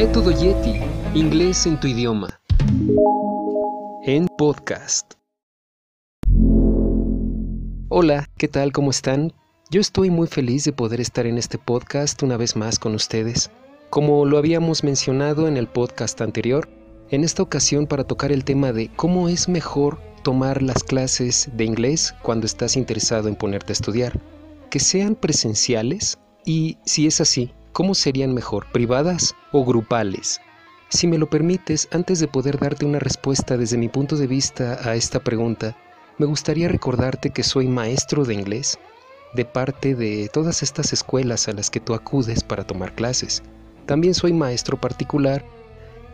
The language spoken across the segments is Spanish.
Método Yeti, inglés en tu idioma. En podcast. Hola, ¿qué tal? ¿Cómo están? Yo estoy muy feliz de poder estar en este podcast una vez más con ustedes. Como lo habíamos mencionado en el podcast anterior, en esta ocasión para tocar el tema de cómo es mejor tomar las clases de inglés cuando estás interesado en ponerte a estudiar. Que sean presenciales y, si es así, ¿cómo serían mejor, privadas o grupales? Si me lo permites, antes de poder darte una respuesta desde mi punto de vista a esta pregunta, me gustaría recordarte que soy maestro de inglés de parte de todas estas escuelas a las que tú acudes para tomar clases. También soy maestro particular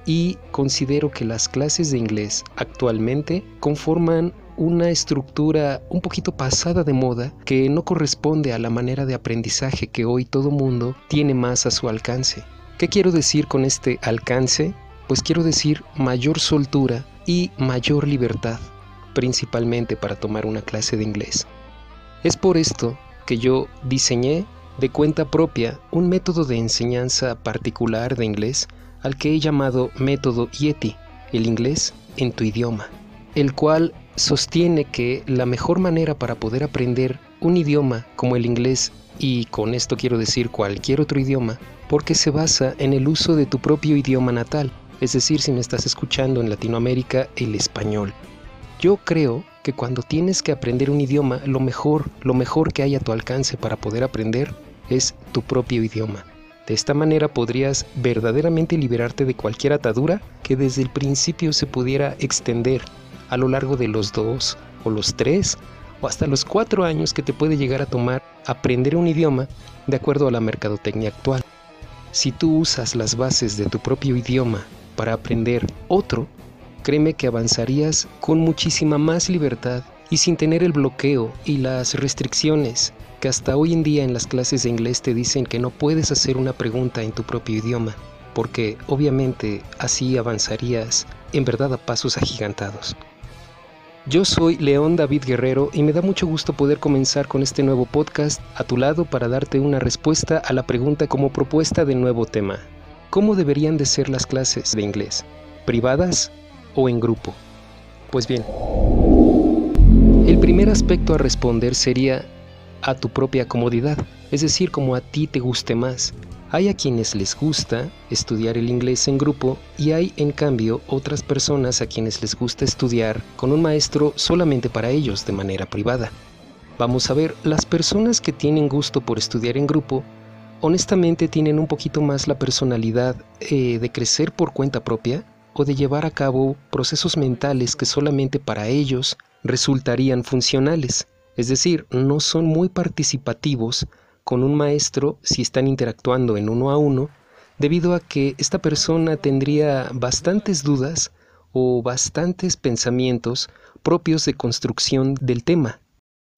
y considero que las clases de inglés actualmente conforman una estructura un poquito pasada de moda que no corresponde a la manera de aprendizaje que hoy todo mundo tiene más a su alcance. ¿Qué quiero decir con este alcance? Pues quiero decir mayor soltura y mayor libertad, principalmente para tomar una clase de inglés. Es por esto que yo diseñé de cuenta propia un método de enseñanza particular de inglés al que he llamado método Yeti, el inglés en tu idioma, el cual sostiene que la mejor manera para poder aprender un idioma como el inglés, y con esto quiero decir cualquier otro idioma, porque se basa en el uso de tu propio idioma natal, es decir, si me estás escuchando en Latinoamérica, el español. Yo creo que cuando tienes que aprender un idioma, lo mejor, lo mejor que hay a tu alcance para poder aprender es tu propio idioma. De esta manera podrías verdaderamente liberarte de cualquier atadura que desde el principio se pudiera extender a lo largo de los dos o los tres o hasta los cuatro años que te puede llegar a tomar aprender un idioma de acuerdo a la mercadotecnia actual. Si tú usas las bases de tu propio idioma para aprender otro, créeme que avanzarías con muchísima más libertad y sin tener el bloqueo y las restricciones que hasta hoy en día en las clases de inglés te dicen que no puedes hacer una pregunta en tu propio idioma, porque obviamente así avanzarías en verdad a pasos agigantados. Yo soy León David Guerrero y me da mucho gusto poder comenzar con este nuevo podcast a tu lado para darte una respuesta a la pregunta como propuesta del nuevo tema. ¿Cómo deberían de ser las clases de inglés? ¿Privadas o en grupo? Pues bien, el primer aspecto a responder sería a tu propia comodidad, es decir, como a ti te guste más. Hay a quienes les gusta estudiar el inglés en grupo y hay en cambio otras personas a quienes les gusta estudiar con un maestro solamente para ellos de manera privada. Vamos a ver, las personas que tienen gusto por estudiar en grupo, honestamente tienen un poquito más la personalidad eh, de crecer por cuenta propia o de llevar a cabo procesos mentales que solamente para ellos resultarían funcionales. Es decir, no son muy participativos con un maestro si están interactuando en uno a uno, debido a que esta persona tendría bastantes dudas o bastantes pensamientos propios de construcción del tema.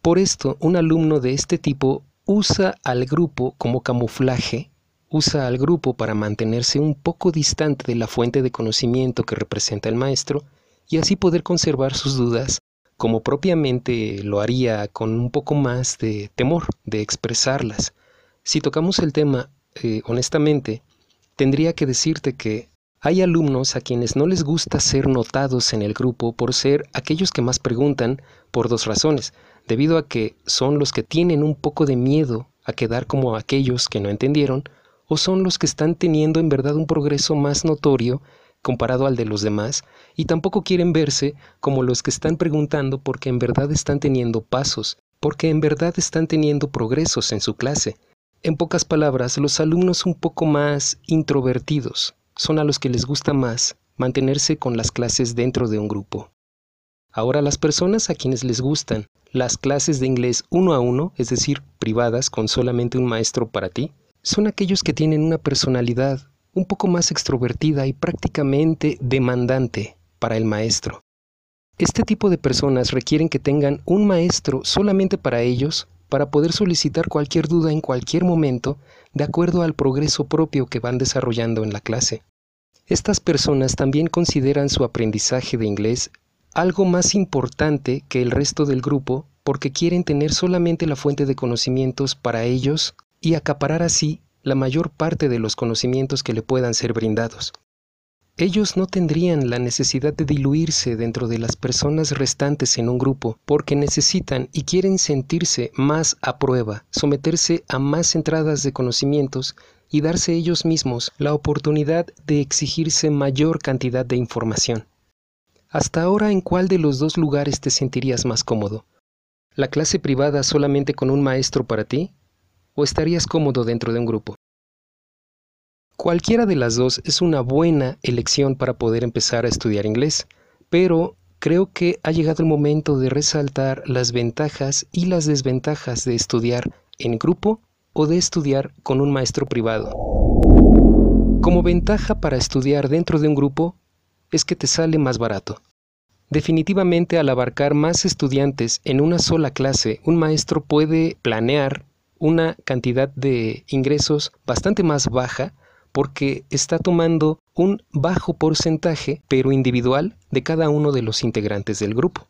Por esto, un alumno de este tipo usa al grupo como camuflaje, usa al grupo para mantenerse un poco distante de la fuente de conocimiento que representa el maestro y así poder conservar sus dudas como propiamente lo haría con un poco más de temor de expresarlas. Si tocamos el tema eh, honestamente, tendría que decirte que hay alumnos a quienes no les gusta ser notados en el grupo por ser aquellos que más preguntan por dos razones, debido a que son los que tienen un poco de miedo a quedar como aquellos que no entendieron, o son los que están teniendo en verdad un progreso más notorio comparado al de los demás y tampoco quieren verse como los que están preguntando porque en verdad están teniendo pasos, porque en verdad están teniendo progresos en su clase. En pocas palabras, los alumnos un poco más introvertidos son a los que les gusta más mantenerse con las clases dentro de un grupo. Ahora las personas a quienes les gustan las clases de inglés uno a uno, es decir, privadas con solamente un maestro para ti, son aquellos que tienen una personalidad un poco más extrovertida y prácticamente demandante para el maestro. Este tipo de personas requieren que tengan un maestro solamente para ellos para poder solicitar cualquier duda en cualquier momento de acuerdo al progreso propio que van desarrollando en la clase. Estas personas también consideran su aprendizaje de inglés algo más importante que el resto del grupo porque quieren tener solamente la fuente de conocimientos para ellos y acaparar así la mayor parte de los conocimientos que le puedan ser brindados. Ellos no tendrían la necesidad de diluirse dentro de las personas restantes en un grupo porque necesitan y quieren sentirse más a prueba, someterse a más entradas de conocimientos y darse ellos mismos la oportunidad de exigirse mayor cantidad de información. Hasta ahora, ¿en cuál de los dos lugares te sentirías más cómodo? ¿La clase privada solamente con un maestro para ti? ¿O estarías cómodo dentro de un grupo? Cualquiera de las dos es una buena elección para poder empezar a estudiar inglés, pero creo que ha llegado el momento de resaltar las ventajas y las desventajas de estudiar en grupo o de estudiar con un maestro privado. Como ventaja para estudiar dentro de un grupo es que te sale más barato. Definitivamente al abarcar más estudiantes en una sola clase, un maestro puede planear una cantidad de ingresos bastante más baja porque está tomando un bajo porcentaje, pero individual, de cada uno de los integrantes del grupo.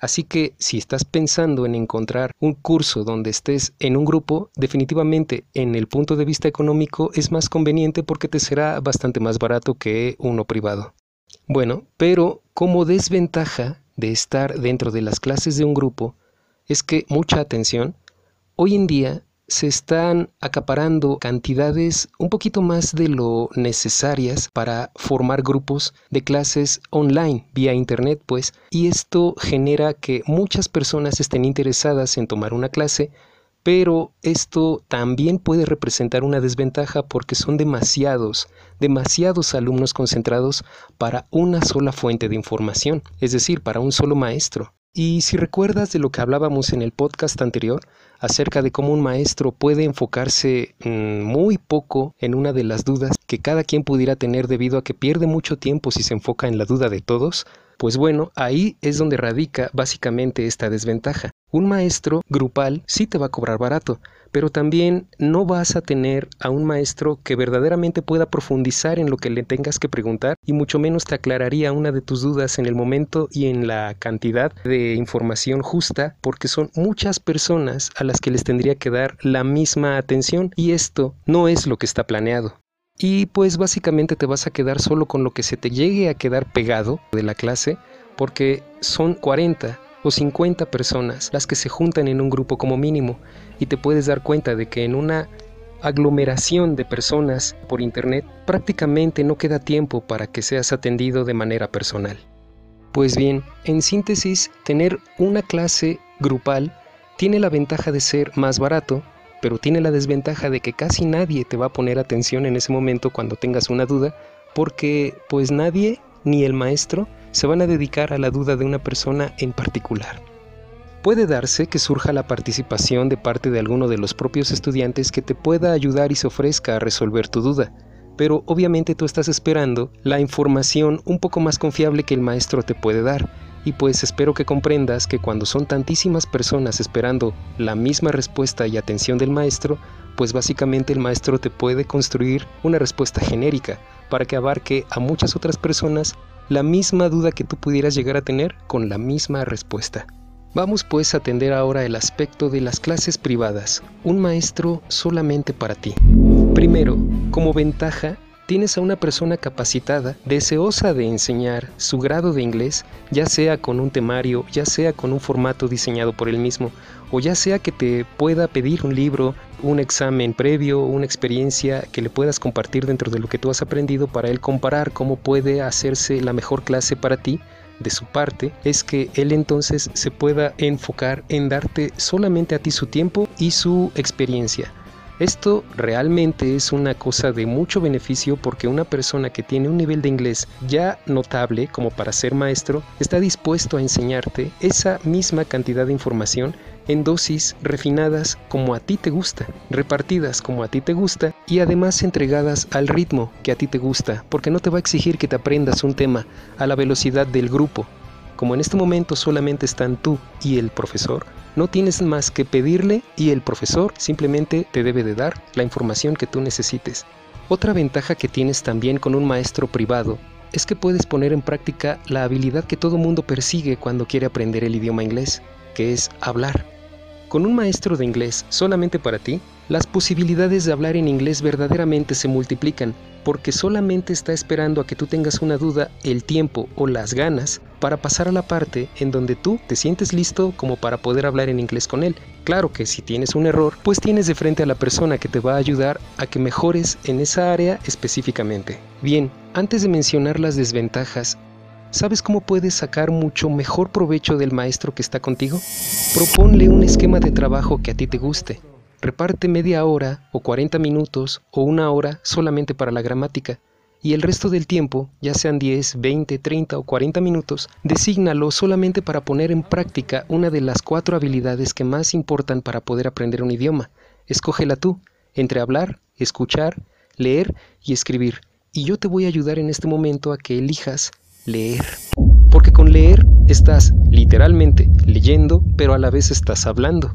Así que si estás pensando en encontrar un curso donde estés en un grupo, definitivamente en el punto de vista económico es más conveniente porque te será bastante más barato que uno privado. Bueno, pero como desventaja de estar dentro de las clases de un grupo es que mucha atención, hoy en día se están acaparando cantidades un poquito más de lo necesarias para formar grupos de clases online vía internet pues y esto genera que muchas personas estén interesadas en tomar una clase pero esto también puede representar una desventaja porque son demasiados, demasiados alumnos concentrados para una sola fuente de información, es decir, para un solo maestro. Y si recuerdas de lo que hablábamos en el podcast anterior, acerca de cómo un maestro puede enfocarse mm, muy poco en una de las dudas que cada quien pudiera tener debido a que pierde mucho tiempo si se enfoca en la duda de todos, pues bueno, ahí es donde radica básicamente esta desventaja. Un maestro grupal sí te va a cobrar barato, pero también no vas a tener a un maestro que verdaderamente pueda profundizar en lo que le tengas que preguntar y mucho menos te aclararía una de tus dudas en el momento y en la cantidad de información justa porque son muchas personas a las que les tendría que dar la misma atención y esto no es lo que está planeado. Y pues básicamente te vas a quedar solo con lo que se te llegue a quedar pegado de la clase porque son 40 o 50 personas las que se juntan en un grupo como mínimo y te puedes dar cuenta de que en una aglomeración de personas por internet prácticamente no queda tiempo para que seas atendido de manera personal. Pues bien, en síntesis, tener una clase grupal tiene la ventaja de ser más barato, pero tiene la desventaja de que casi nadie te va a poner atención en ese momento cuando tengas una duda, porque pues nadie, ni el maestro, se van a dedicar a la duda de una persona en particular. Puede darse que surja la participación de parte de alguno de los propios estudiantes que te pueda ayudar y se ofrezca a resolver tu duda, pero obviamente tú estás esperando la información un poco más confiable que el maestro te puede dar, y pues espero que comprendas que cuando son tantísimas personas esperando la misma respuesta y atención del maestro, pues básicamente el maestro te puede construir una respuesta genérica para que abarque a muchas otras personas la misma duda que tú pudieras llegar a tener con la misma respuesta. Vamos pues a atender ahora el aspecto de las clases privadas, un maestro solamente para ti. Primero, como ventaja, tienes a una persona capacitada, deseosa de enseñar su grado de inglés, ya sea con un temario, ya sea con un formato diseñado por él mismo, o ya sea que te pueda pedir un libro, un examen previo, una experiencia que le puedas compartir dentro de lo que tú has aprendido para él comparar cómo puede hacerse la mejor clase para ti. De su parte es que él entonces se pueda enfocar en darte solamente a ti su tiempo y su experiencia esto realmente es una cosa de mucho beneficio porque una persona que tiene un nivel de inglés ya notable como para ser maestro está dispuesto a enseñarte esa misma cantidad de información en dosis refinadas como a ti te gusta, repartidas como a ti te gusta y además entregadas al ritmo que a ti te gusta, porque no te va a exigir que te aprendas un tema a la velocidad del grupo. Como en este momento solamente están tú y el profesor, no tienes más que pedirle y el profesor simplemente te debe de dar la información que tú necesites. Otra ventaja que tienes también con un maestro privado es que puedes poner en práctica la habilidad que todo mundo persigue cuando quiere aprender el idioma inglés, que es hablar. Con un maestro de inglés solamente para ti, las posibilidades de hablar en inglés verdaderamente se multiplican, porque solamente está esperando a que tú tengas una duda, el tiempo o las ganas para pasar a la parte en donde tú te sientes listo como para poder hablar en inglés con él. Claro que si tienes un error, pues tienes de frente a la persona que te va a ayudar a que mejores en esa área específicamente. Bien, antes de mencionar las desventajas, ¿Sabes cómo puedes sacar mucho mejor provecho del maestro que está contigo? Proponle un esquema de trabajo que a ti te guste. Reparte media hora o 40 minutos o una hora solamente para la gramática y el resto del tiempo, ya sean 10, 20, 30 o 40 minutos, desígnalo solamente para poner en práctica una de las cuatro habilidades que más importan para poder aprender un idioma. Escógela tú, entre hablar, escuchar, leer y escribir. Y yo te voy a ayudar en este momento a que elijas leer. Porque con leer estás literalmente leyendo, pero a la vez estás hablando.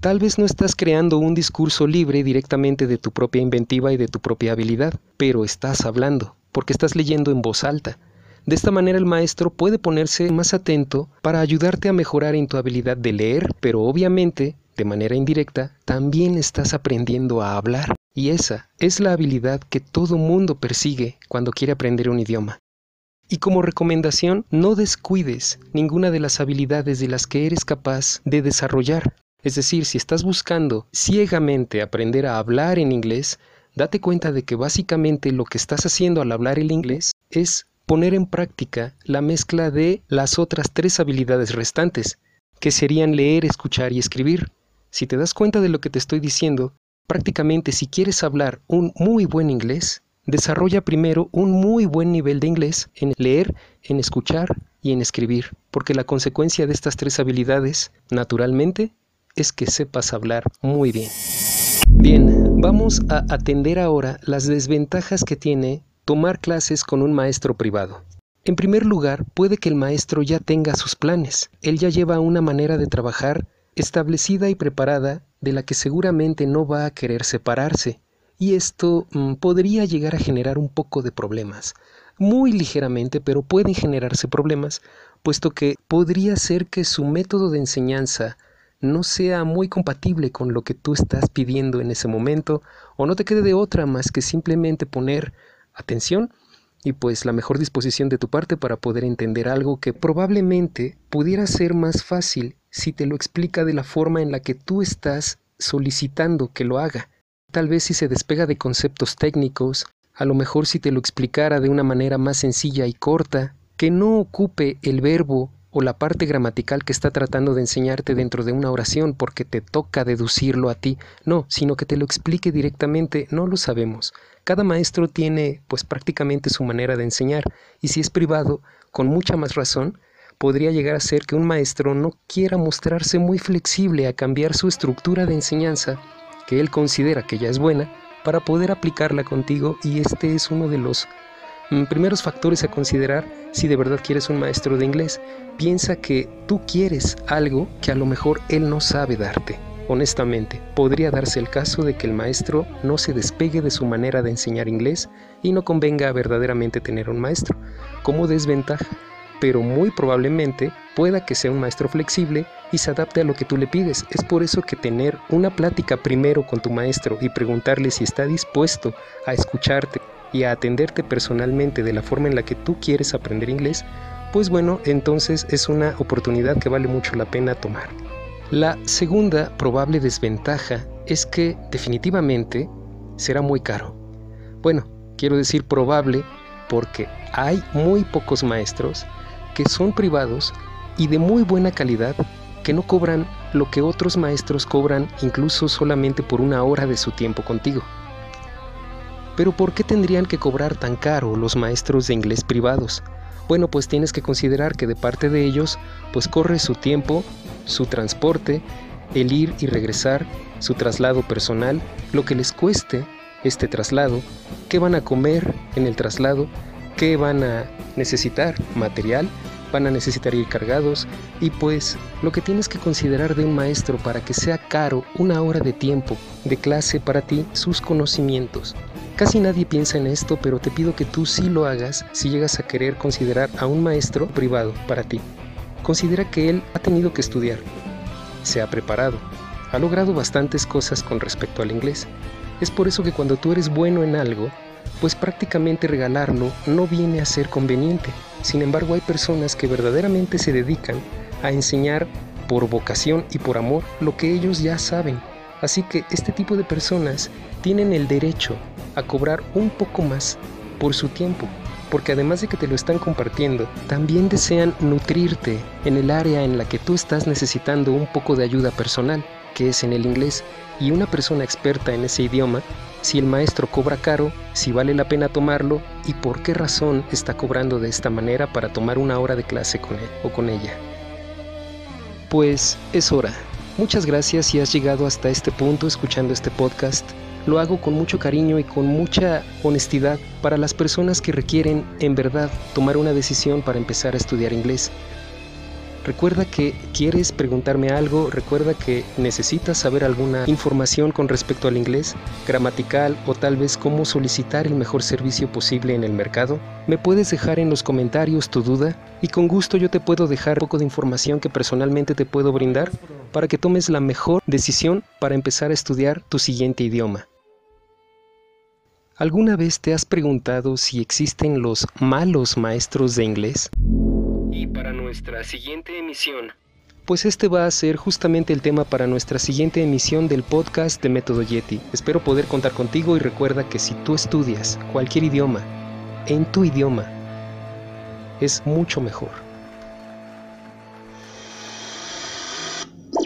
Tal vez no estás creando un discurso libre directamente de tu propia inventiva y de tu propia habilidad, pero estás hablando, porque estás leyendo en voz alta. De esta manera el maestro puede ponerse más atento para ayudarte a mejorar en tu habilidad de leer, pero obviamente, de manera indirecta, también estás aprendiendo a hablar. Y esa es la habilidad que todo mundo persigue cuando quiere aprender un idioma. Y como recomendación, no descuides ninguna de las habilidades de las que eres capaz de desarrollar. Es decir, si estás buscando ciegamente aprender a hablar en inglés, date cuenta de que básicamente lo que estás haciendo al hablar el inglés es poner en práctica la mezcla de las otras tres habilidades restantes, que serían leer, escuchar y escribir. Si te das cuenta de lo que te estoy diciendo, prácticamente si quieres hablar un muy buen inglés, desarrolla primero un muy buen nivel de inglés en leer, en escuchar y en escribir, porque la consecuencia de estas tres habilidades, naturalmente, es que sepas hablar muy bien. Bien, vamos a atender ahora las desventajas que tiene tomar clases con un maestro privado. En primer lugar, puede que el maestro ya tenga sus planes. Él ya lleva una manera de trabajar establecida y preparada de la que seguramente no va a querer separarse y esto mm, podría llegar a generar un poco de problemas. Muy ligeramente, pero pueden generarse problemas, puesto que podría ser que su método de enseñanza no sea muy compatible con lo que tú estás pidiendo en ese momento, o no te quede de otra más que simplemente poner atención y pues la mejor disposición de tu parte para poder entender algo que probablemente pudiera ser más fácil si te lo explica de la forma en la que tú estás solicitando que lo haga. Tal vez si se despega de conceptos técnicos, a lo mejor si te lo explicara de una manera más sencilla y corta, que no ocupe el verbo o la parte gramatical que está tratando de enseñarte dentro de una oración porque te toca deducirlo a ti, no, sino que te lo explique directamente, no lo sabemos. Cada maestro tiene pues prácticamente su manera de enseñar y si es privado, con mucha más razón, podría llegar a ser que un maestro no quiera mostrarse muy flexible a cambiar su estructura de enseñanza que él considera que ya es buena para poder aplicarla contigo y este es uno de los primeros factores a considerar si de verdad quieres un maestro de inglés. Piensa que tú quieres algo que a lo mejor él no sabe darte. Honestamente, podría darse el caso de que el maestro no se despegue de su manera de enseñar inglés y no convenga verdaderamente tener un maestro. Como desventaja, pero muy probablemente pueda que sea un maestro flexible y se adapte a lo que tú le pides. Es por eso que tener una plática primero con tu maestro y preguntarle si está dispuesto a escucharte y a atenderte personalmente de la forma en la que tú quieres aprender inglés, pues bueno, entonces es una oportunidad que vale mucho la pena tomar. La segunda probable desventaja es que definitivamente será muy caro. Bueno, quiero decir probable porque hay muy pocos maestros que son privados y de muy buena calidad que no cobran lo que otros maestros cobran incluso solamente por una hora de su tiempo contigo. Pero ¿por qué tendrían que cobrar tan caro los maestros de inglés privados? Bueno, pues tienes que considerar que de parte de ellos, pues corre su tiempo, su transporte, el ir y regresar, su traslado personal, lo que les cueste este traslado, qué van a comer en el traslado, qué van a necesitar, material, van a necesitar ir cargados y pues lo que tienes que considerar de un maestro para que sea caro una hora de tiempo de clase para ti, sus conocimientos. Casi nadie piensa en esto, pero te pido que tú sí lo hagas si llegas a querer considerar a un maestro privado para ti. Considera que él ha tenido que estudiar, se ha preparado, ha logrado bastantes cosas con respecto al inglés. Es por eso que cuando tú eres bueno en algo, pues prácticamente regalarlo no viene a ser conveniente. Sin embargo, hay personas que verdaderamente se dedican a enseñar por vocación y por amor lo que ellos ya saben. Así que este tipo de personas tienen el derecho a cobrar un poco más por su tiempo, porque además de que te lo están compartiendo, también desean nutrirte en el área en la que tú estás necesitando un poco de ayuda personal, que es en el inglés, y una persona experta en ese idioma, si el maestro cobra caro, si vale la pena tomarlo y por qué razón está cobrando de esta manera para tomar una hora de clase con él o con ella. Pues es hora. Muchas gracias si has llegado hasta este punto escuchando este podcast. Lo hago con mucho cariño y con mucha honestidad para las personas que requieren, en verdad, tomar una decisión para empezar a estudiar inglés. Recuerda que quieres preguntarme algo, recuerda que necesitas saber alguna información con respecto al inglés, gramatical o tal vez cómo solicitar el mejor servicio posible en el mercado. Me puedes dejar en los comentarios tu duda y con gusto yo te puedo dejar un poco de información que personalmente te puedo brindar para que tomes la mejor decisión para empezar a estudiar tu siguiente idioma. ¿Alguna vez te has preguntado si existen los malos maestros de inglés? Y para nuestra siguiente emisión. Pues este va a ser justamente el tema para nuestra siguiente emisión del podcast de Método Yeti. Espero poder contar contigo y recuerda que si tú estudias cualquier idioma, en tu idioma, es mucho mejor.